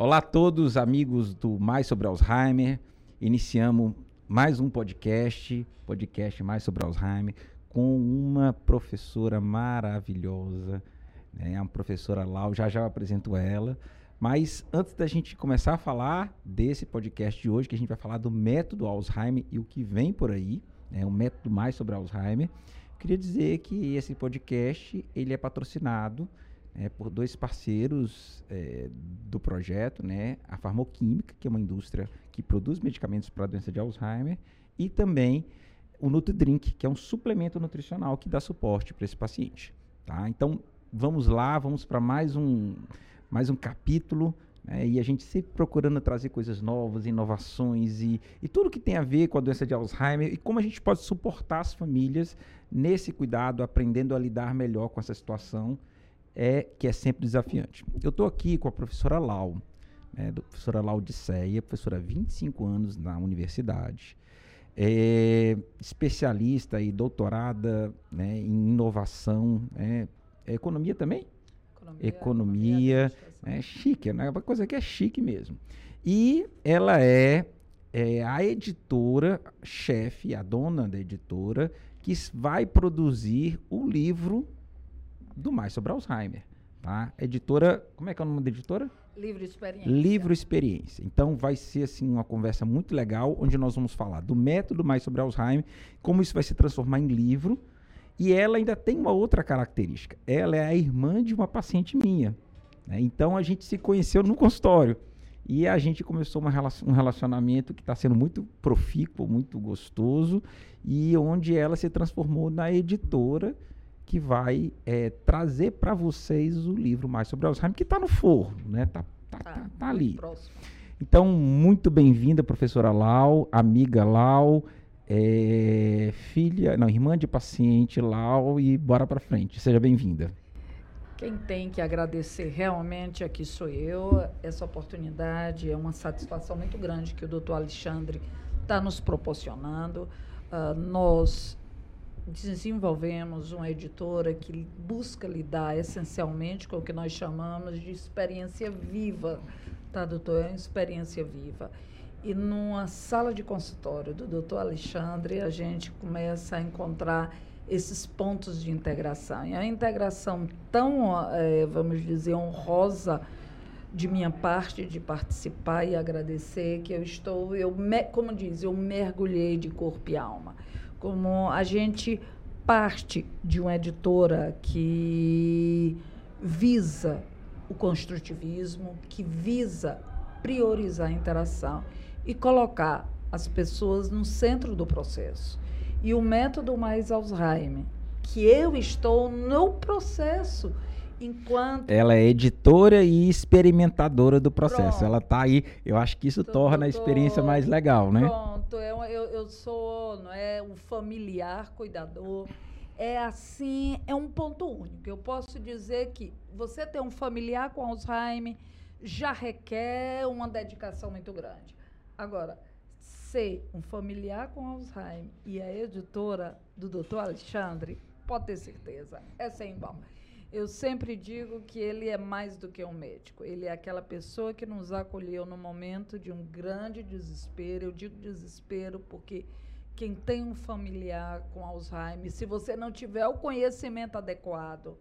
Olá a todos, amigos do Mais sobre Alzheimer. Iniciamos mais um podcast, podcast Mais sobre Alzheimer, com uma professora maravilhosa, né? A professora Lau, já já apresento ela. Mas antes da gente começar a falar desse podcast de hoje, que a gente vai falar do método Alzheimer e o que vem por aí, né? o método mais sobre Alzheimer, queria dizer que esse podcast ele é patrocinado é, por dois parceiros é, do projeto, né? A Farmoquímica, que é uma indústria que produz medicamentos para a doença de Alzheimer, e também o NutriDrink, que é um suplemento nutricional que dá suporte para esse paciente. Tá? Então, vamos lá, vamos para mais um, mais um capítulo né? e a gente sempre procurando trazer coisas novas, inovações e, e tudo que tem a ver com a doença de Alzheimer e como a gente pode suportar as famílias nesse cuidado, aprendendo a lidar melhor com essa situação é que é sempre desafiante. Eu estou aqui com a professora Lau, né, a professora Laudiceia, professora há 25 anos na universidade, é especialista e doutorada né, em inovação, né, é economia também? Economia, economia, é chique, né, uma coisa que é chique mesmo. E ela é, é a editora chefe, a dona da editora, que vai produzir o livro do Mais sobre Alzheimer. Tá? Editora, como é que é o nome da editora? Livro Experiência. Livro Experiência. Então vai ser assim uma conversa muito legal, onde nós vamos falar do método Mais sobre Alzheimer, como isso vai se transformar em livro. E ela ainda tem uma outra característica. Ela é a irmã de uma paciente minha. Né? Então a gente se conheceu no consultório. E a gente começou um relacionamento que está sendo muito profícuo, muito gostoso, e onde ela se transformou na editora que vai é, trazer para vocês o livro mais sobre Alzheimer, que está no forno, né? Tá, tá, tá, tá, tá ali. Próximo. Então, muito bem-vinda, professora Lau, amiga Lau, é, filha, não, irmã de paciente Lau, e bora para frente. Seja bem-vinda. Quem tem que agradecer realmente aqui sou eu. Essa oportunidade é uma satisfação muito grande que o doutor Alexandre está nos proporcionando. Uh, nós desenvolvemos uma editora que busca lidar essencialmente com o que nós chamamos de experiência viva, tá, doutor? É uma experiência viva. E numa sala de consultório do doutor Alexandre, a gente começa a encontrar esses pontos de integração. E a integração tão, é, vamos dizer, honrosa de minha parte de participar e agradecer que eu estou, eu como diz, eu mergulhei de corpo e alma como a gente parte de uma editora que visa o construtivismo, que visa priorizar a interação e colocar as pessoas no centro do processo. E o método mais Alzheimer, que eu estou no processo enquanto ela é editora e experimentadora do processo. Pronto. Ela está aí, eu acho que isso tô, torna tô, a experiência mais legal, né? Pronto, eu, eu, eu sou, não é, um familiar cuidador. É assim, é um ponto único. Eu posso dizer que você ter um familiar com Alzheimer já requer uma dedicação muito grande. Agora, ser um familiar com Alzheimer e a editora do Dr. Alexandre, pode ter certeza, é sem igual. Eu sempre digo que ele é mais do que um médico. Ele é aquela pessoa que nos acolheu no momento de um grande desespero. Eu digo desespero porque quem tem um familiar com Alzheimer, se você não tiver o conhecimento adequado,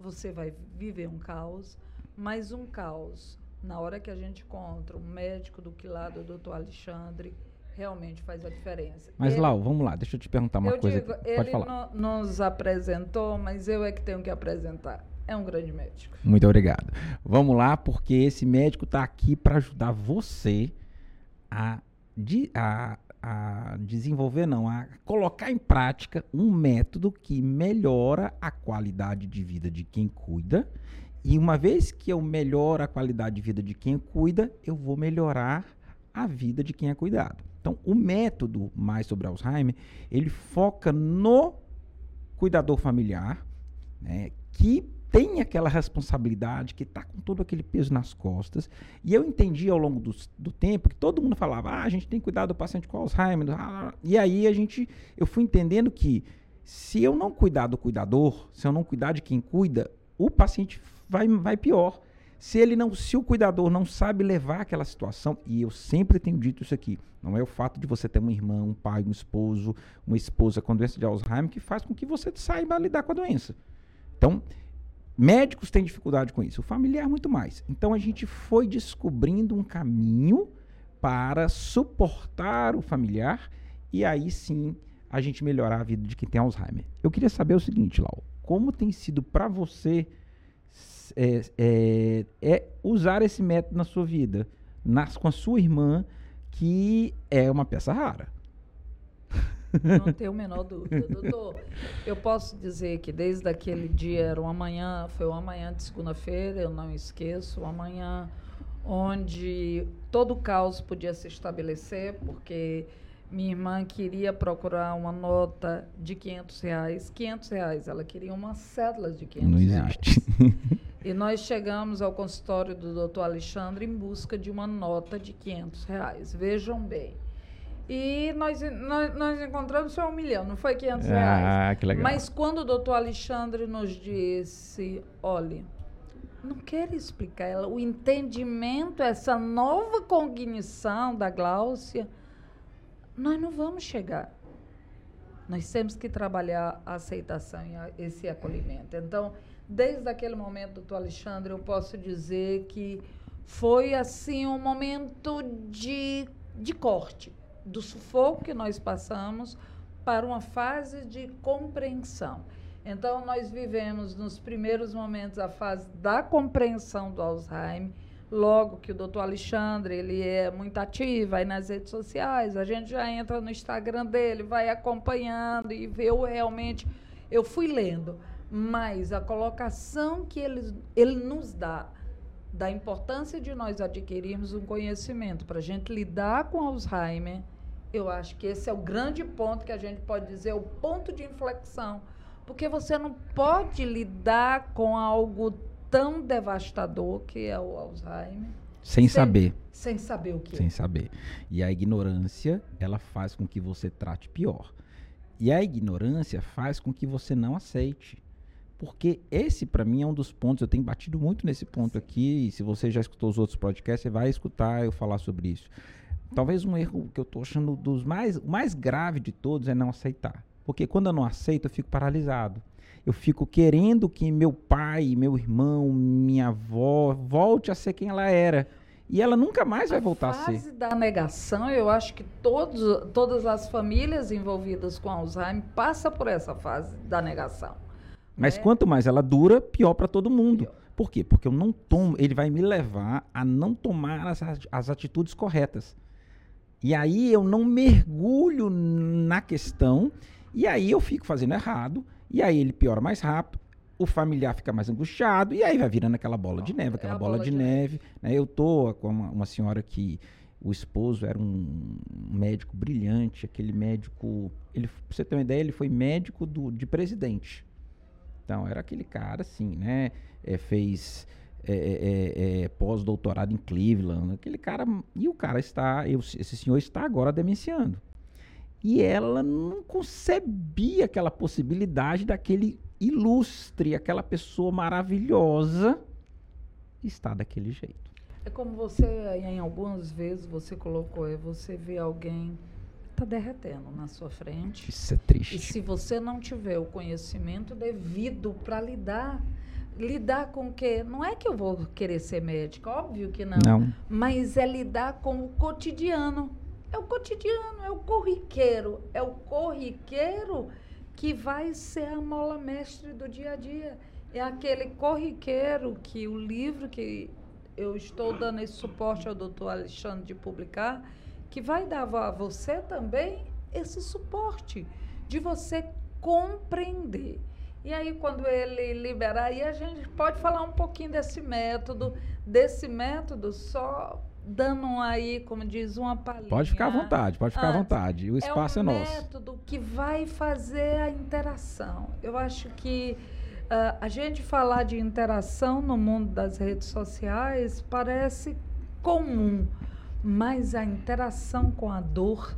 você vai viver um caos, mas um caos. Na hora que a gente encontra um médico do que lado, o doutor Alexandre, realmente faz a diferença. Mas, ele, Lau, vamos lá, deixa eu te perguntar uma coisa. Digo, Pode ele falar. No, nos apresentou, mas eu é que tenho que apresentar. É um grande médico. Muito obrigado. Vamos lá, porque esse médico está aqui para ajudar você a, a, a desenvolver, não, a colocar em prática um método que melhora a qualidade de vida de quem cuida. E uma vez que eu melhoro a qualidade de vida de quem cuida, eu vou melhorar a vida de quem é cuidado. Então, o método mais sobre Alzheimer, ele foca no cuidador familiar, né, que tem aquela responsabilidade, que está com todo aquele peso nas costas. E eu entendi ao longo do, do tempo que todo mundo falava, ah, a gente tem que cuidar do paciente com Alzheimer. E aí a gente, eu fui entendendo que se eu não cuidar do cuidador, se eu não cuidar de quem cuida, o paciente vai, vai pior. Se ele não, se o cuidador não sabe levar aquela situação, e eu sempre tenho dito isso aqui, não é o fato de você ter uma irmã, um pai, um esposo, uma esposa com doença de Alzheimer que faz com que você saiba lidar com a doença. Então, médicos têm dificuldade com isso, o familiar muito mais. Então a gente foi descobrindo um caminho para suportar o familiar e aí sim a gente melhorar a vida de quem tem Alzheimer. Eu queria saber o seguinte, Lau, como tem sido para você é, é, é, usar esse método na sua vida, nas, com a sua irmã, que é uma peça rara. Não tenho a menor dúvida. Doutor, eu posso dizer que desde aquele dia, era uma manhã, foi uma manhã de segunda-feira, eu não esqueço, uma manhã onde todo o caos podia se estabelecer, porque minha irmã queria procurar uma nota de 500 reais. 500 reais, ela queria uma cédula de 500 Não existe. e nós chegamos ao consultório do doutor Alexandre em busca de uma nota de 500 reais. Vejam bem. E nós, nós, nós encontramos foi um milhão, não foi 500 ah, reais. Ah, que legal. Mas quando o doutor Alexandre nos disse, olhe, não quero explicar, ela, o entendimento, essa nova cognição da Gláucia nós não vamos chegar. Nós temos que trabalhar a aceitação e esse acolhimento. Então, desde aquele momento, doutor Alexandre, eu posso dizer que foi assim um momento de, de corte, do sufoco que nós passamos para uma fase de compreensão. Então, nós vivemos nos primeiros momentos a fase da compreensão do Alzheimer logo que o doutor Alexandre ele é muito ativo aí nas redes sociais, a gente já entra no Instagram dele, vai acompanhando e vê o realmente. Eu fui lendo, mas a colocação que ele, ele nos dá da importância de nós adquirirmos um conhecimento para a gente lidar com Alzheimer, eu acho que esse é o grande ponto que a gente pode dizer, o ponto de inflexão. Porque você não pode lidar com algo tão devastador que é o Alzheimer. Sem, sem saber. Sem saber o que. Sem saber. E a ignorância, ela faz com que você trate pior. E a ignorância faz com que você não aceite. Porque esse, para mim, é um dos pontos. Eu tenho batido muito nesse ponto aqui. E se você já escutou os outros podcasts, você vai escutar eu falar sobre isso. Talvez um erro que eu estou achando dos mais, o mais grave de todos é não aceitar. Porque quando eu não aceito, eu fico paralisado eu fico querendo que meu pai, meu irmão, minha avó volte a ser quem ela era. E ela nunca mais vai voltar a ser. A fase da negação, eu acho que todos, todas as famílias envolvidas com Alzheimer passam por essa fase da negação. Mas né? quanto mais ela dura, pior para todo mundo. Pior. Por quê? Porque eu não tomo, ele vai me levar a não tomar as, as atitudes corretas. E aí eu não mergulho na questão, e aí eu fico fazendo errado, e aí ele piora mais rápido, o familiar fica mais angustiado, e aí vai virando aquela bola de neve, aquela é bola, bola, de, de neve. neve. Né? Eu tô com uma, uma senhora que o esposo era um médico brilhante, aquele médico. Ele, pra você ter uma ideia, ele foi médico do, de presidente. Então, era aquele cara, assim, né? É, fez é, é, é, é pós-doutorado em Cleveland. Aquele cara. E o cara está. Eu, esse senhor está agora demenciando. E ela não concebia aquela possibilidade daquele ilustre, aquela pessoa maravilhosa estar daquele jeito. É como você, em algumas vezes, você colocou, é você vê alguém está derretendo na sua frente. Isso é triste. E se você não tiver o conhecimento devido para lidar, lidar com o quê? Não é que eu vou querer ser médica, óbvio que não. Não. Mas é lidar com o cotidiano. É o cotidiano, é o corriqueiro. É o corriqueiro que vai ser a mola mestre do dia a dia. É aquele corriqueiro que o livro que eu estou dando esse suporte ao doutor Alexandre de publicar, que vai dar a você também esse suporte de você compreender. E aí, quando ele liberar, aí a gente pode falar um pouquinho desse método, desse método só dando aí, como diz, uma palhinha. Pode ficar à vontade, pode ficar à vontade. O espaço é, um é nosso. É um método que vai fazer a interação. Eu acho que uh, a gente falar de interação no mundo das redes sociais parece comum, mas a interação com a dor,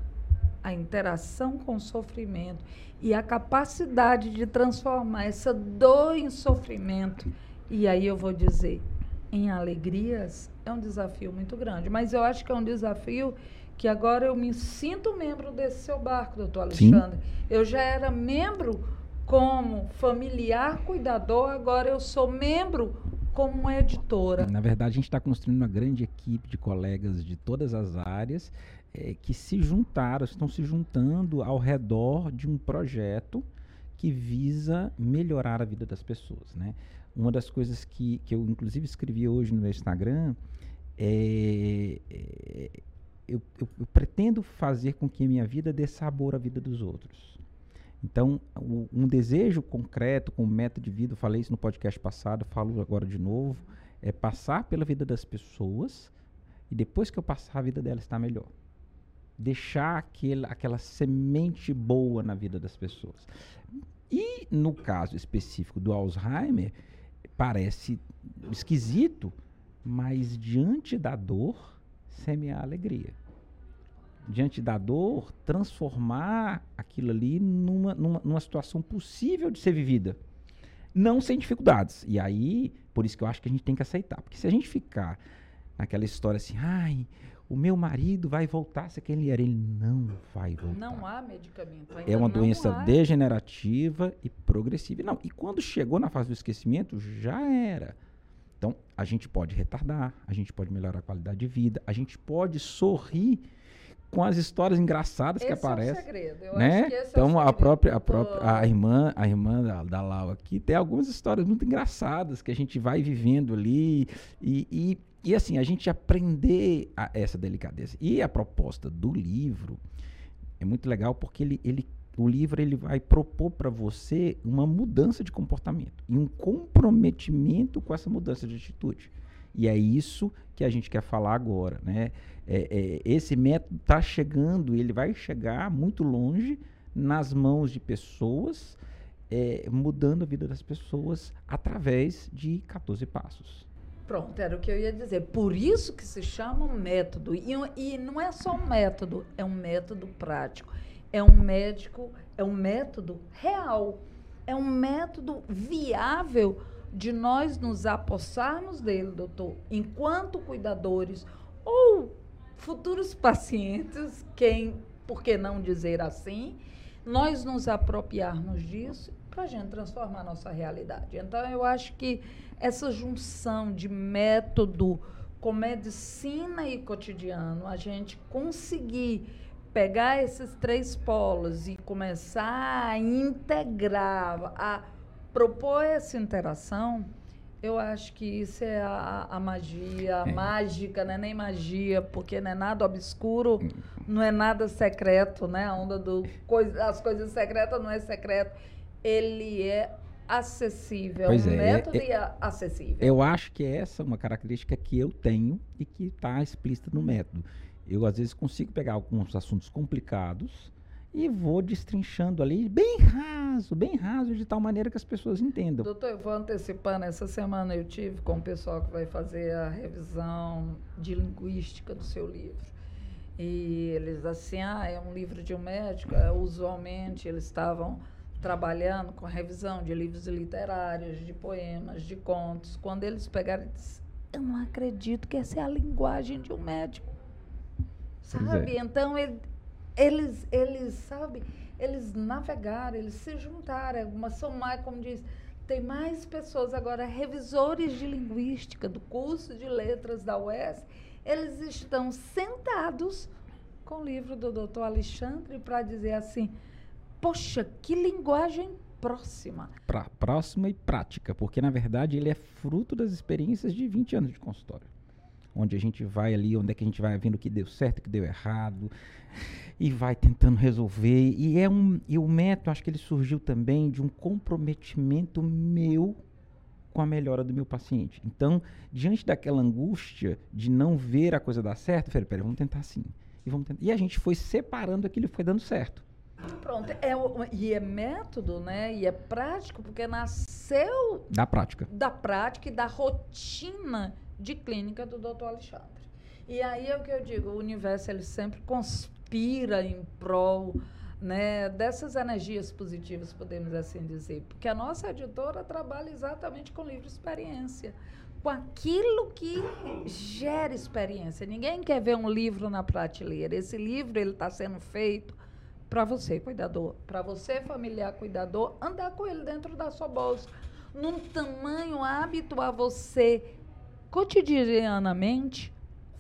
a interação com o sofrimento e a capacidade de transformar essa dor em sofrimento. E aí eu vou dizer, em alegrias é um desafio muito grande. Mas eu acho que é um desafio que agora eu me sinto membro desse seu barco, doutor Alexandre. Sim. Eu já era membro como familiar cuidador, agora eu sou membro como editora. Na verdade, a gente está construindo uma grande equipe de colegas de todas as áreas é, que se juntaram, estão se juntando ao redor de um projeto que visa melhorar a vida das pessoas, né? Uma das coisas que, que eu, inclusive, escrevi hoje no meu Instagram é, é eu, eu, pretendo fazer com que a minha vida dê sabor à vida dos outros. Então, o, um desejo concreto, com método de vida, eu falei isso no podcast passado, falo agora de novo, é passar pela vida das pessoas e depois que eu passar, a vida delas está melhor. Deixar aquele, aquela semente boa na vida das pessoas. E no caso específico do Alzheimer, parece esquisito, mas diante da dor, semear alegria. Diante da dor, transformar aquilo ali numa, numa, numa situação possível de ser vivida. Não sem dificuldades. E aí, por isso que eu acho que a gente tem que aceitar. Porque se a gente ficar naquela história assim, ai, o meu marido vai voltar se aquele era. Ele não vai voltar. Não há medicamento. Ainda é uma doença há. degenerativa e progressiva. Não, e quando chegou na fase do esquecimento, já era. Então, a gente pode retardar, a gente pode melhorar a qualidade de vida, a gente pode sorrir com as histórias engraçadas esse que aparecem. É o segredo. Eu né? então é a própria a própria a irmã a irmã da, da Lau aqui tem algumas histórias muito engraçadas que a gente vai vivendo ali e, e e assim, a gente aprender a, essa delicadeza. E a proposta do livro é muito legal porque ele, ele, o livro ele vai propor para você uma mudança de comportamento e um comprometimento com essa mudança de atitude. E é isso que a gente quer falar agora. Né? É, é, esse método está chegando, ele vai chegar muito longe nas mãos de pessoas, é, mudando a vida das pessoas através de 14 passos. Pronto, era o que eu ia dizer. Por isso que se chama método. E, e não é só um método, é um método prático. É um médico, é um método real. É um método viável de nós nos apossarmos dele, doutor, enquanto cuidadores ou futuros pacientes, quem, por que não dizer assim, nós nos apropriarmos disso para a gente transformar a nossa realidade. Então, eu acho que essa junção de método com medicina e cotidiano, a gente conseguir pegar esses três polos e começar a integrar, a propor essa interação, eu acho que isso é a, a magia, a é. mágica, não é nem magia, porque não é nada obscuro, não é nada secreto, né? A onda do coisa, as coisas secretas não é secreto ele é acessível, pois um é, método é, é, acessível. Eu acho que essa é uma característica que eu tenho e que está explícita no método. Eu, às vezes, consigo pegar alguns assuntos complicados e vou destrinchando ali, bem raso, bem raso, de tal maneira que as pessoas entendam. Doutor, eu vou antecipando. Essa semana eu tive com o pessoal que vai fazer a revisão de linguística do seu livro. E eles, assim, ah, é um livro de um médico. É, usualmente, eles estavam trabalhando com a revisão de livros literários, de poemas, de contos, quando eles pegaram e disseram, eu não acredito que essa é a linguagem de um médico. Sabe? É. Então, ele, eles, eles, sabe, eles navegaram, eles se juntaram, mas são mais, como diz, tem mais pessoas agora, revisores de linguística do curso de letras da UES, eles estão sentados com o livro do doutor Alexandre para dizer assim, Poxa, que linguagem próxima. Pra, próxima e prática, porque na verdade ele é fruto das experiências de 20 anos de consultório. Onde a gente vai ali, onde é que a gente vai vendo o que deu certo, o que deu errado, e vai tentando resolver. E é um. E o método, acho que ele surgiu também de um comprometimento meu com a melhora do meu paciente. Então, diante daquela angústia de não ver a coisa dar certo, eu falei, peraí, vamos tentar assim. E, vamos tentar. e a gente foi separando aquilo e foi dando certo. Pronto, é, e é método, né? E é prático, porque nasceu da prática. Da prática e da rotina de clínica do doutor Alexandre. E aí é o que eu digo, o universo ele sempre conspira em prol né, dessas energias positivas, podemos assim dizer. Porque a nossa editora trabalha exatamente com livro experiência. com aquilo que gera experiência. Ninguém quer ver um livro na prateleira. Esse livro ele está sendo feito para você, cuidador, para você, familiar cuidador, andar com ele dentro da sua bolsa, num tamanho hábito a você cotidianamente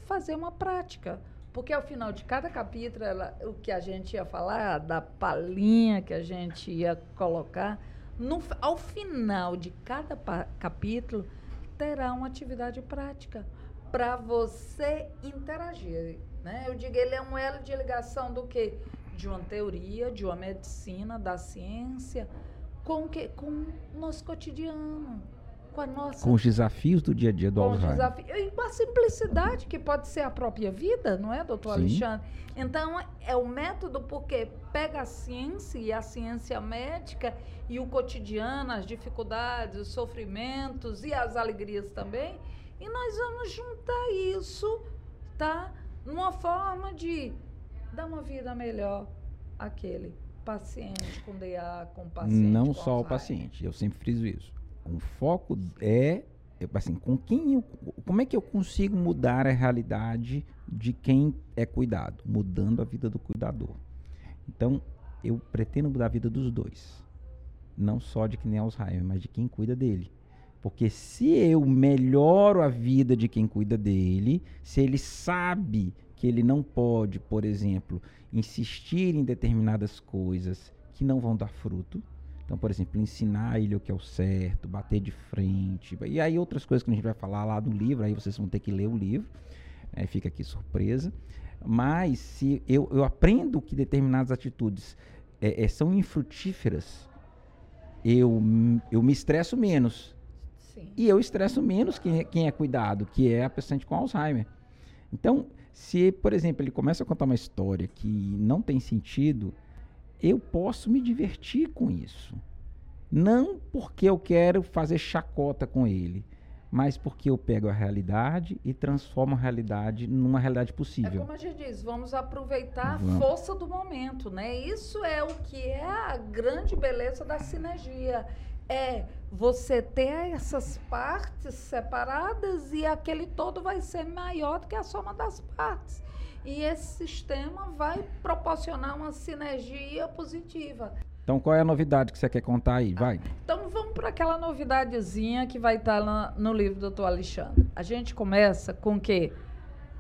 fazer uma prática. Porque ao final de cada capítulo, ela, o que a gente ia falar, da palhinha que a gente ia colocar, no, ao final de cada capítulo, terá uma atividade prática para você interagir. Né? Eu digo, ele é um elo de ligação do quê? De uma teoria, de uma medicina, da ciência, com, que, com o nosso cotidiano com a nossa. Com os desafios do dia a dia do com Alzheimer. Desafio, e com a simplicidade que pode ser a própria vida, não é, doutor Sim. Alexandre? Então, é o método porque pega a ciência e a ciência médica e o cotidiano, as dificuldades, os sofrimentos e as alegrias também, e nós vamos juntar isso, tá? Numa forma de dar uma vida melhor àquele paciente com DA, com paciente. Não com só o paciente, eu sempre friso isso o foco é, assim, com quem eu, como é que eu consigo mudar a realidade de quem é cuidado? Mudando a vida do cuidador. Então, eu pretendo mudar a vida dos dois. Não só de quem é Alzheimer, mas de quem cuida dele. Porque se eu melhoro a vida de quem cuida dele, se ele sabe que ele não pode, por exemplo, insistir em determinadas coisas que não vão dar fruto, então, por exemplo, ensinar ele o que é o certo, bater de frente. E aí outras coisas que a gente vai falar lá do livro, aí vocês vão ter que ler o livro. Né? Fica aqui surpresa. Mas se eu, eu aprendo que determinadas atitudes é, é, são infrutíferas, eu, eu me estresso menos. Sim. E eu estresso menos quem, é, quem é cuidado, que é a paciente com Alzheimer. Então, se, por exemplo, ele começa a contar uma história que não tem sentido, eu posso me divertir com isso. Não porque eu quero fazer chacota com ele, mas porque eu pego a realidade e transformo a realidade numa realidade possível. É como a gente diz, vamos aproveitar vamos. a força do momento, né? Isso é o que é a grande beleza da sinergia. É você ter essas partes separadas e aquele todo vai ser maior do que a soma das partes e esse sistema vai proporcionar uma sinergia positiva. Então, qual é a novidade que você quer contar aí? Vai. Então, vamos para aquela novidadezinha que vai estar tá no livro do doutor Alexandre. A gente começa com o quê?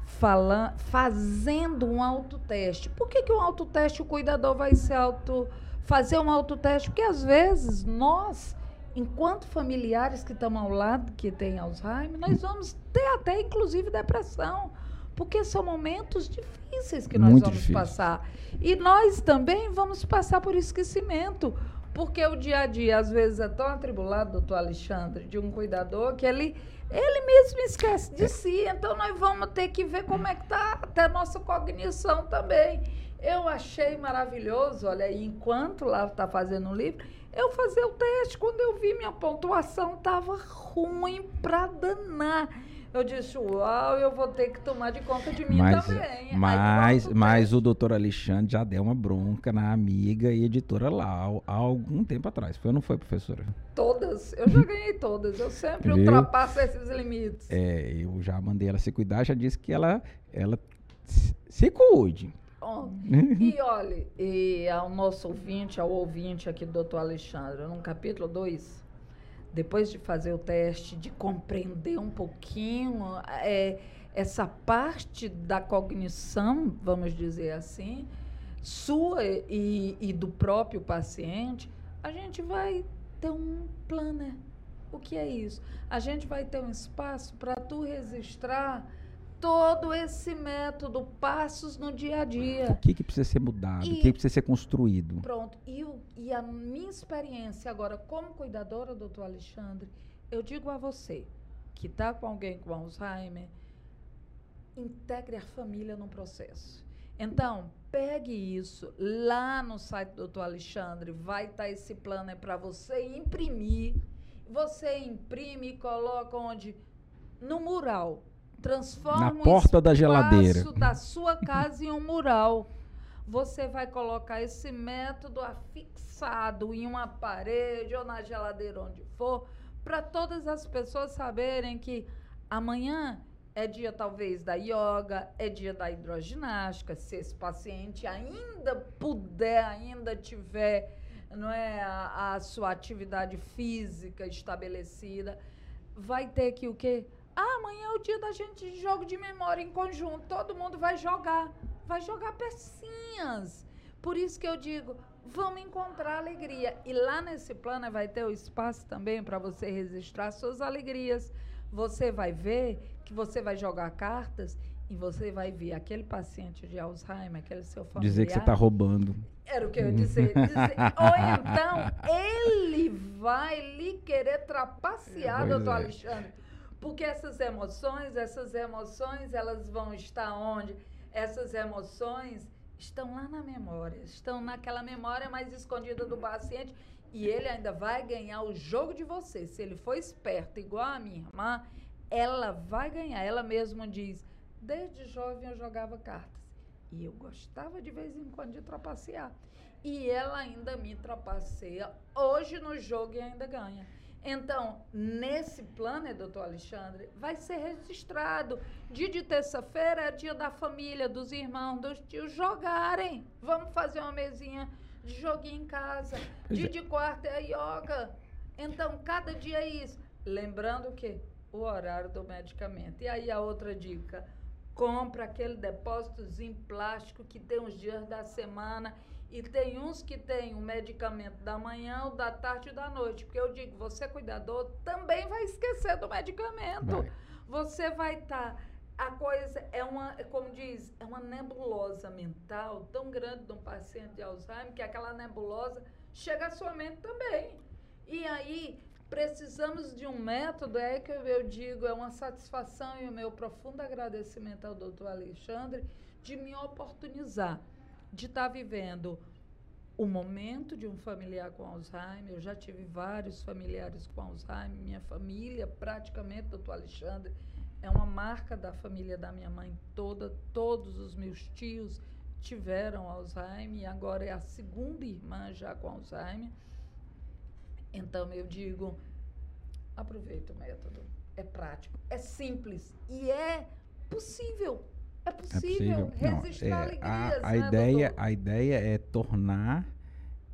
Falando, fazendo um autoteste. Por que, que um autoteste o cuidador vai ser auto, fazer um autoteste? Porque às vezes nós, enquanto familiares que estamos ao lado, que tem Alzheimer, nós vamos ter até inclusive depressão porque são momentos difíceis que nós Muito vamos difícil. passar. E nós também vamos passar por esquecimento. Porque o dia a dia, às vezes, é tão atribulado, doutor Alexandre, de um cuidador, que ele, ele mesmo esquece de si. Então, nós vamos ter que ver como é que está até a nossa cognição também. Eu achei maravilhoso, olha, enquanto lá está fazendo o livro, eu fazer o teste. Quando eu vi minha pontuação, estava ruim para danar. Eu disse, uau, eu vou ter que tomar de conta de mim mas, também. Mas, mas o doutor Alexandre já deu uma bronca na amiga e editora lá há algum tempo atrás. Foi ou não foi, professora? Todas. Eu já ganhei todas. Eu sempre Viu? ultrapasso esses limites. É, eu já mandei ela se cuidar, já disse que ela, ela se cuide. Oh, e olha, e ao nosso ouvinte, ao ouvinte aqui do doutor Alexandre, no capítulo 2, depois de fazer o teste, de compreender um pouquinho é, essa parte da cognição, vamos dizer assim, sua e, e do próprio paciente, a gente vai ter um planner. O que é isso? A gente vai ter um espaço para tu registrar todo esse método, passos no dia a dia. O que, que precisa ser mudado? E, o que precisa ser construído? Pronto. E, o, e a minha experiência agora como cuidadora, doutor Alexandre, eu digo a você que está com alguém com Alzheimer, integre a família no processo. Então, pegue isso lá no site do doutor Alexandre, vai estar tá esse plano para você imprimir. Você imprime e coloca onde? No mural Transforma na porta da geladeira da sua casa em um mural. Você vai colocar esse método afixado em uma parede ou na geladeira onde for, para todas as pessoas saberem que amanhã é dia talvez da yoga, é dia da hidroginástica, se esse paciente ainda puder, ainda tiver não é, a, a sua atividade física estabelecida, vai ter que o quê? Ah, amanhã é o dia da gente de jogo de memória em conjunto. Todo mundo vai jogar. Vai jogar pecinhas. Por isso que eu digo, vamos encontrar alegria. E lá nesse plano vai ter o espaço também para você registrar suas alegrias. Você vai ver que você vai jogar cartas e você vai ver aquele paciente de Alzheimer, aquele seu familiar. Dizer que você está roubando. Era o que eu ia dizer. dizer ou então, ele vai lhe querer trapacear, doutor é. Alexandre. Porque essas emoções, essas emoções, elas vão estar onde? Essas emoções estão lá na memória, estão naquela memória mais escondida do paciente e ele ainda vai ganhar o jogo de você. Se ele for esperto, igual a minha irmã, ela vai ganhar. Ela mesma diz: Desde jovem eu jogava cartas. E eu gostava de vez em quando de trapacear. E ela ainda me trapaceia hoje no jogo e ainda ganha. Então, nesse plano, doutor Alexandre, vai ser registrado. Dia de terça-feira é dia da família, dos irmãos, dos tios jogarem. Vamos fazer uma mesinha de joguinho em casa. Dia é. de quarta é yoga. Então, cada dia é isso. Lembrando que o horário do medicamento. E aí a outra dica compra aquele depósitozinho plástico que tem os dias da semana e tem uns que tem o medicamento da manhã, o da tarde e da noite. Porque eu digo, você cuidador também vai esquecer do medicamento. Vai. Você vai estar. Tá, a coisa é uma, como diz, é uma nebulosa mental tão grande de um paciente de Alzheimer que aquela nebulosa chega à sua mente também. E aí Precisamos de um método, é que eu digo, é uma satisfação e o meu profundo agradecimento ao doutor Alexandre de me oportunizar de estar tá vivendo o momento de um familiar com Alzheimer. Eu já tive vários familiares com Alzheimer, minha família, praticamente, doutor Alexandre, é uma marca da família da minha mãe toda. Todos os meus tios tiveram Alzheimer e agora é a segunda irmã já com Alzheimer. Então eu digo, aproveita o método. É prático, é simples e é possível. É possível, é possível. registrar Não, é, alegrias. A, a né, ideia, doutor? a ideia é tornar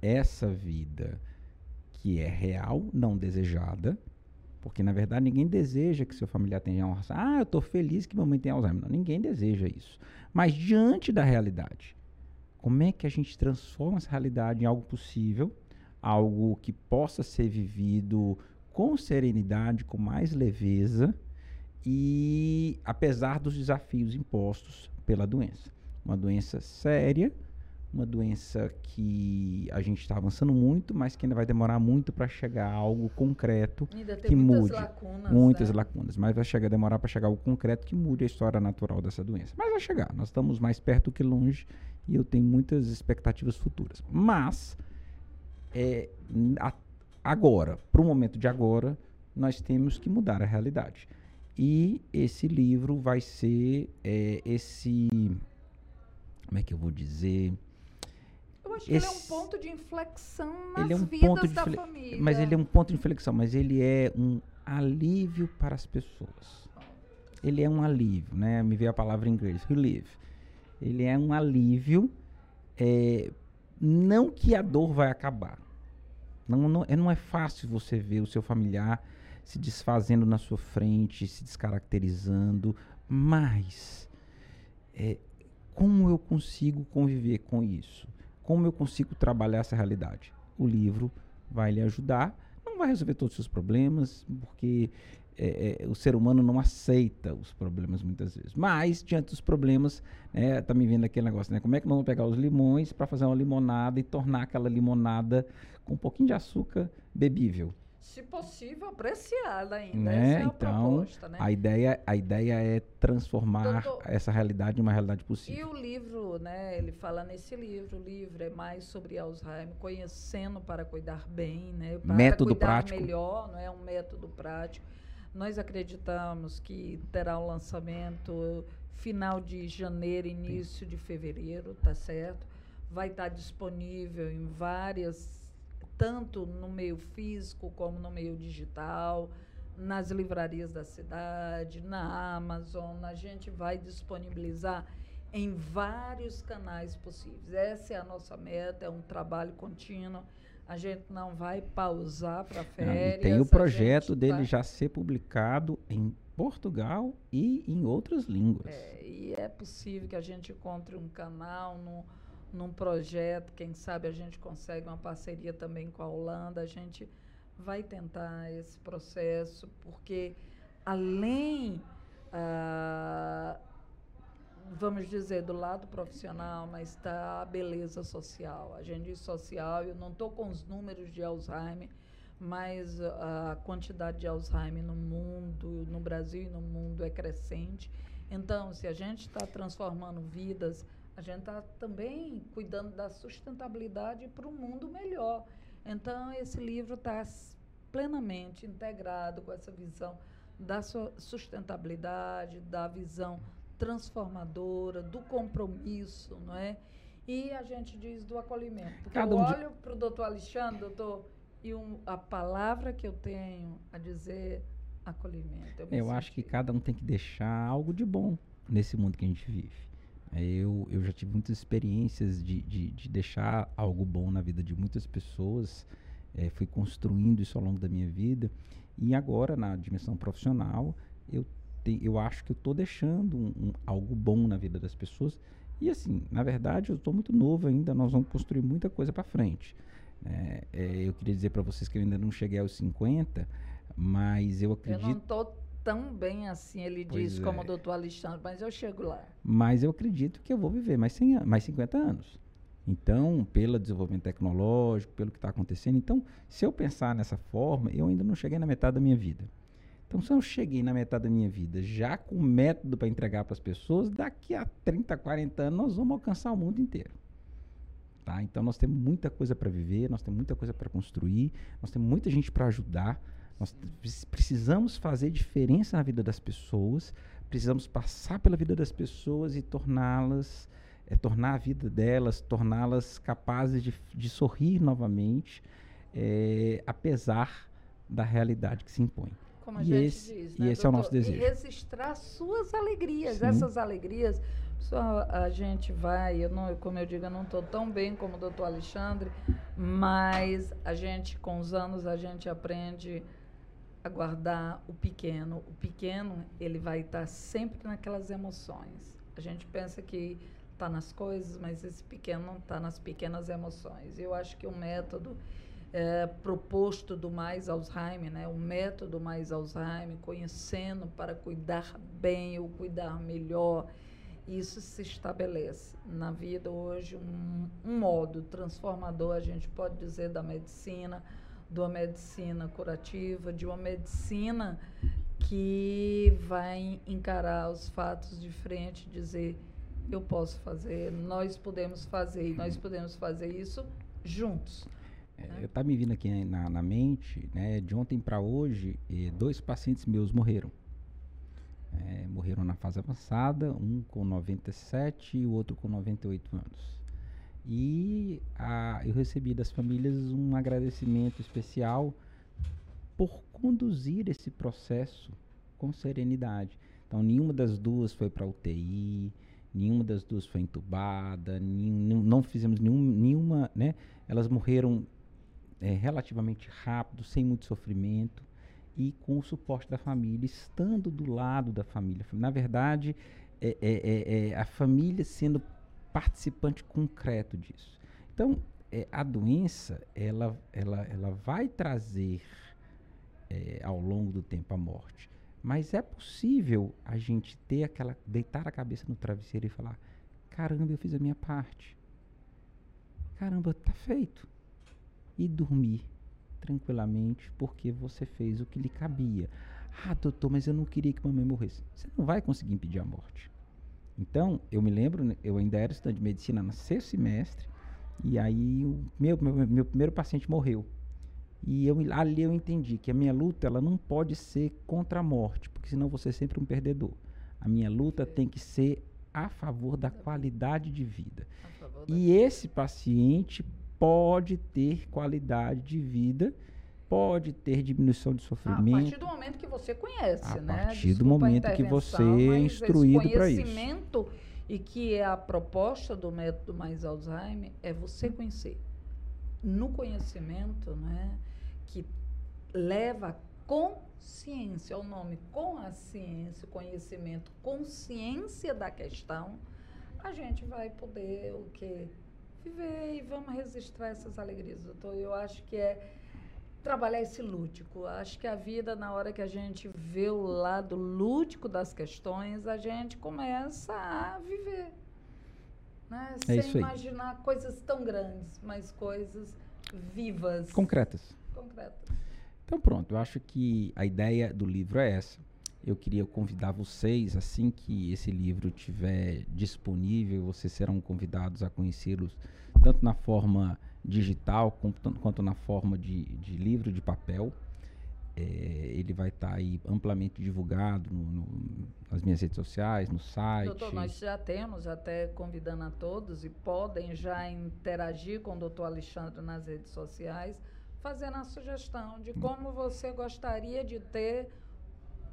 essa vida que é real, não desejada, porque na verdade ninguém deseja que seu familiar tenha Alzheimer. Ah, eu estou feliz que mamãe tenha Alzheimer. Não, ninguém deseja isso. Mas diante da realidade, como é que a gente transforma essa realidade em algo possível? algo que possa ser vivido com serenidade, com mais leveza e apesar dos desafios impostos pela doença. Uma doença séria, uma doença que a gente está avançando muito, mas que ainda vai demorar muito para chegar a algo concreto que mude. Lacunas, muitas né? lacunas, mas vai chegar demorar para chegar algo concreto que mude a história natural dessa doença. Mas vai chegar. Nós estamos mais perto que longe e eu tenho muitas expectativas futuras. Mas é, a, agora, para o momento de agora, nós temos que mudar a realidade. E esse livro vai ser é, esse. Como é que eu vou dizer? Eu acho esse, que ele é um ponto de inflexão nas ele é um vidas ponto de da família. Mas ele é um ponto de inflexão, mas ele é um alívio para as pessoas. Ele é um alívio, né? Me veio a palavra em inglês, relief. Ele é um alívio é, não que a dor vai acabar. Não, não, é, não é fácil você ver o seu familiar se desfazendo na sua frente, se descaracterizando, mas é, como eu consigo conviver com isso? Como eu consigo trabalhar essa realidade? O livro vai lhe ajudar. Não vai resolver todos os seus problemas, porque é, é, o ser humano não aceita os problemas muitas vezes. Mas, diante dos problemas, é, tá me vendo aquele negócio, né? Como é que nós vamos pegar os limões para fazer uma limonada e tornar aquela limonada com um pouquinho de açúcar bebível? Se possível, apreciada ainda. Né? É a então, proposta, né? a, ideia, a ideia é transformar Doutor, essa realidade em uma realidade possível. E o livro, né? Ele fala nesse livro, o livro é mais sobre Alzheimer, conhecendo para cuidar bem, né? Para método cuidar prático. melhor, não é um método prático nós acreditamos que terá o um lançamento final de janeiro, início de fevereiro, tá certo? Vai estar disponível em várias tanto no meio físico como no meio digital, nas livrarias da cidade, na Amazon. A gente vai disponibilizar em vários canais possíveis. Essa é a nossa meta, é um trabalho contínuo. A gente não vai pausar para férias. tem o projeto dele vai... já ser publicado em Portugal e em outras línguas. É, e é possível que a gente encontre um canal no, num projeto, quem sabe a gente consegue uma parceria também com a Holanda. A gente vai tentar esse processo, porque além. Uh, vamos dizer, do lado profissional, mas está a beleza social. A gente diz social, eu não estou com os números de Alzheimer, mas a quantidade de Alzheimer no mundo, no Brasil e no mundo é crescente. Então, se a gente está transformando vidas, a gente está também cuidando da sustentabilidade para um mundo melhor. Então, esse livro está plenamente integrado com essa visão da sustentabilidade, da visão transformadora, do compromisso, não é? E a gente diz do acolhimento. Porque Cada eu olho para o doutor Alexandre, doutor, e um, a palavra que eu tenho a dizer acolhimento. Eu, eu acho que cada um tem que deixar algo de bom nesse mundo que a gente vive. Eu, eu já tive muitas experiências de, de, de deixar algo bom na vida de muitas pessoas. É, fui construindo isso ao longo da minha vida. E agora, na dimensão profissional, eu tem, eu acho que eu estou deixando um, um, algo bom na vida das pessoas. E assim, na verdade, eu estou muito novo ainda, nós vamos construir muita coisa para frente. É, é, eu queria dizer para vocês que eu ainda não cheguei aos 50, mas eu acredito. Eu não estou tão bem assim, ele pois diz, é. como o doutor Alexandre, mas eu chego lá. Mas eu acredito que eu vou viver mais, 100, mais 50 anos. Então, pelo desenvolvimento tecnológico, pelo que está acontecendo. Então, se eu pensar nessa forma, eu ainda não cheguei na metade da minha vida. Então, se eu cheguei na metade da minha vida já com método para entregar para as pessoas, daqui a 30, 40 anos nós vamos alcançar o mundo inteiro. Tá? Então, nós temos muita coisa para viver, nós temos muita coisa para construir, nós temos muita gente para ajudar. Nós precisamos fazer diferença na vida das pessoas, precisamos passar pela vida das pessoas e torná-las, é, tornar a vida delas, torná-las capazes de, de sorrir novamente, é, apesar da realidade que se impõe como a e gente esse, diz, né, E esse doutor? é o nosso desejo. E registrar suas alegrias, Sim. essas alegrias. Só a gente vai, eu não, como eu digo, eu não estou tão bem como o doutor Alexandre, mas a gente, com os anos, a gente aprende a guardar o pequeno. O pequeno, ele vai estar sempre naquelas emoções. A gente pensa que está nas coisas, mas esse pequeno não está nas pequenas emoções. Eu acho que o método é, proposto do Mais Alzheimer, né, o método Mais Alzheimer, conhecendo para cuidar bem ou cuidar melhor, isso se estabelece na vida hoje um, um modo transformador, a gente pode dizer, da medicina, de uma medicina curativa, de uma medicina que vai encarar os fatos de frente, dizer eu posso fazer, nós podemos fazer, e nós podemos fazer isso juntos. É, Está me vindo aqui na, na mente, né, de ontem para hoje, eh, dois pacientes meus morreram. É, morreram na fase avançada, um com 97 e o outro com 98 anos. E a, eu recebi das famílias um agradecimento especial por conduzir esse processo com serenidade. Então, nenhuma das duas foi para UTI, nenhuma das duas foi entubada, nenhum, não fizemos nenhum, nenhuma, né? Elas morreram é, relativamente rápido, sem muito sofrimento e com o suporte da família, estando do lado da família. Na verdade, é, é, é, é a família sendo participante concreto disso. Então, é, a doença, ela, ela, ela vai trazer ao longo do tempo a morte. Mas é possível a gente ter aquela, deitar a cabeça no travesseiro e falar: caramba, eu fiz a minha parte. Caramba, tá feito e dormir tranquilamente porque você fez o que lhe cabia. Ah, doutor, mas eu não queria que mamãe morresse. Você não vai conseguir impedir a morte. Então, eu me lembro, né, eu ainda era estudante de medicina no sexto semestre, e aí o meu, meu, meu primeiro paciente morreu. E eu, ali eu entendi que a minha luta ela não pode ser contra a morte, porque senão você é sempre um perdedor. A minha luta tem que ser a favor da qualidade de vida. E esse paciente pode ter qualidade de vida, pode ter diminuição de sofrimento. A partir do momento que você conhece, a né? partir do Desculpa a momento que você é instruído para isso. conhecimento e que é a proposta do método Mais Alzheimer é você conhecer. No conhecimento, né, que leva a consciência, o nome com a ciência, conhecimento, consciência da questão, a gente vai poder o quê? Viver e vamos registrar essas alegrias. Doutor, eu acho que é trabalhar esse lúdico. Acho que a vida, na hora que a gente vê o lado lúdico das questões, a gente começa a viver. Né? É Sem isso aí. imaginar coisas tão grandes, mas coisas vivas, Concretas. concretas. Então pronto, eu acho que a ideia do livro é essa. Eu queria convidar vocês, assim que esse livro estiver disponível, vocês serão convidados a conhecê-los tanto na forma digital quanto, quanto na forma de, de livro de papel. É, ele vai estar aí amplamente divulgado no- no- nas minhas redes sociais, no site. Doutor, nós já temos, até convidando a todos, e podem já interagir com o doutor Alexandre nas redes sociais, fazendo a sugestão de como você gostaria de ter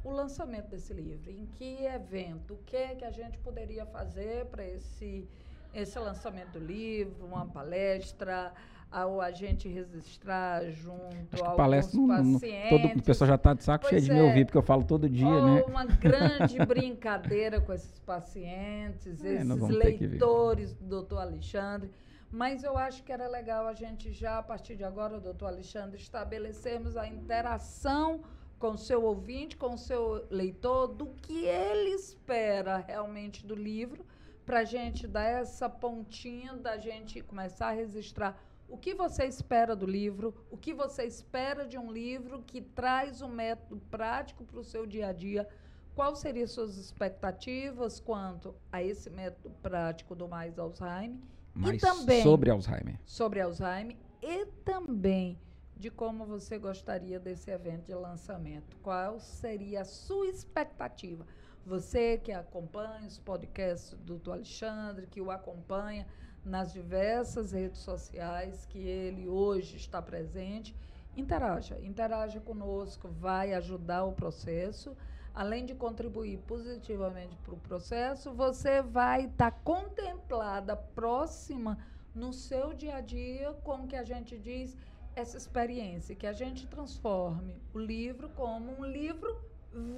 o lançamento desse livro. Em que evento, o que é que a gente poderia fazer para esse, esse lançamento do livro, uma palestra, ao a gente registrar junto Acho a que palestra, não, não- pacientes. todo, o pessoal já está de saco Pois cheio de me é. ouvir, porque eu falo todo dia, né? uma grande brincadeira com esses pacientes, É, esses leitores do doutor Alexandre. Mas eu acho que era legal a gente já, a partir de agora, doutor Alexandre, estabelecermos a interação com o seu ouvinte, com o seu leitor, do que ele espera realmente do livro, para a gente dar essa pontinha da gente começar a registrar o que você espera do livro, o que você espera de um livro que traz um método prático para o seu dia a dia. Quais seriam suas expectativas quanto a esse método prático do Mais Alzheimer? Mas também- sobre Alzheimer. sobre Alzheimer e também de como você gostaria desse evento de lançamento. Qual seria a sua expectativa? Você que acompanha os podcasts do Dr. Alexandre, que o acompanha nas diversas redes sociais que ele hoje está presente, interaja, interaja conosco, vai ajudar o processo. Além de contribuir positivamente para o processo, você vai estar contemplada, próxima no seu dia a dia com o que a gente diz essa experiência, que a gente transforme o livro como um livro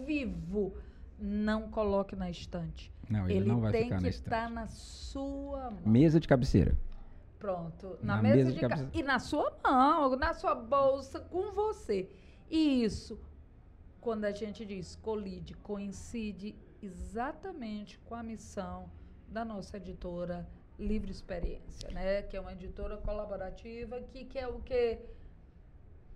vivo. Não coloque na estante. Não, ele, Ele, não vai tem ficar que na estar na sua mão. Mesa de cabeceira. Pronto. Na, Na mesa, mesa de de ca- cabeceira. E na sua mão, na sua bolsa, com você. E isso, quando a gente diz colide, coincide exatamente com a missão da nossa editora Livre Experiência, né? Que é uma editora colaborativa que quer o quê?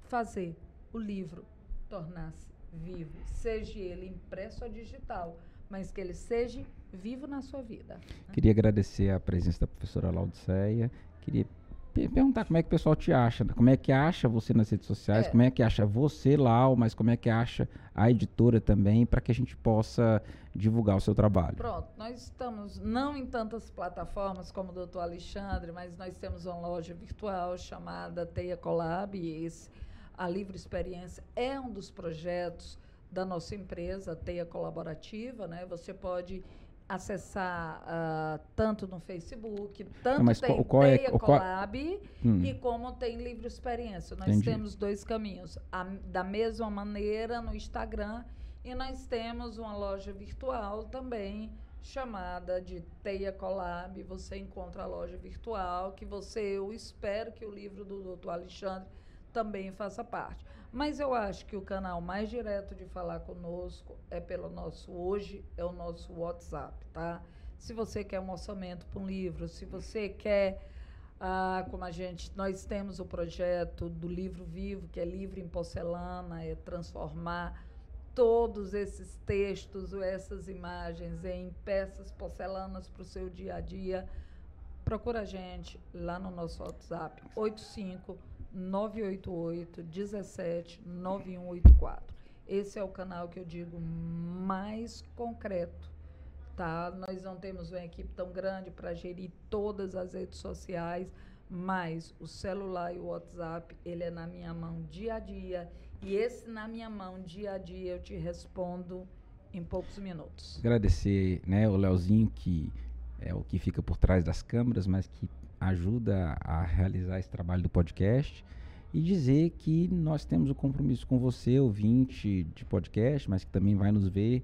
Fazer o livro tornar-se vivo, seja ele impresso ou digital, mas que ele seja vivo na sua vida. né? Queria agradecer a presença da professora Laudiceia. Queria pe- perguntar como é que o pessoal te acha, como é que acha você nas redes sociais, É. como é que acha você, Lau, mas como é que acha a editora também, para que a gente possa divulgar o seu trabalho. Pronto, nós estamos não em tantas plataformas como o doutor Alexandre, mas nós temos uma loja virtual chamada Teia Collab e esse, a Livre Experiência é um dos projetos da nossa empresa, Teia Colaborativa, né? Você pode acessar ah, tanto no Facebook, tanto mas tem qual- qual é- Teia qual- Collab Hum. e como tem livre experiência. Nós Entendi. temos dois caminhos. A- da mesma maneira no Instagram e nós temos uma loja virtual também chamada de Teia Collab. Você encontra a loja virtual que você, eu espero que o livro do Dr. Alexandre também faça parte. Mas eu acho que o canal mais direto de falar conosco é pelo nosso hoje é o nosso WhatsApp, tá? Se você quer um orçamento para um livro, se você quer ah, como a gente, nós temos o projeto do livro vivo, que é livro em porcelana, é transformar todos esses textos ou essas imagens em peças porcelanas para o seu dia a dia. Procura a gente lá no nosso WhatsApp, 85 988 17 9184. Esse é o canal que eu digo mais concreto tá? Nós não temos uma equipe tão grande para gerir todas as redes sociais, mas o celular e o WhatsApp, ele é na minha mão dia a dia. E esse na minha mão dia a dia eu te respondo em poucos minutos. Agradecer, né, o Leozinho que é o que fica por trás das câmeras, mas que ajuda a realizar esse trabalho do podcast e dizer que nós temos o compromisso com você, ouvinte de podcast, mas que também vai nos ver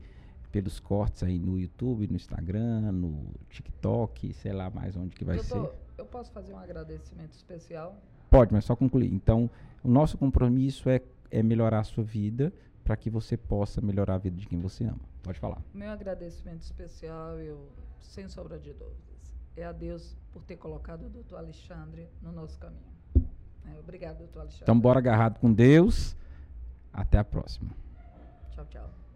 pelos cortes aí no YouTube, no Instagram, no TikTok, sei lá mais onde que vai Doutor, ser. eu posso fazer um agradecimento especial? Pode, mas só concluir. Então, o nosso compromisso é, é melhorar a sua vida para que você possa melhorar a vida de quem você ama. Pode falar. Meu agradecimento especial, eu, sem sombra de dúvidas, é a Deus por ter colocado o doutor Alexandre no nosso caminho. É, obrigado, doutor Alexandre. Então, bora agarrado com Deus. Até a próxima. Tchau, tchau.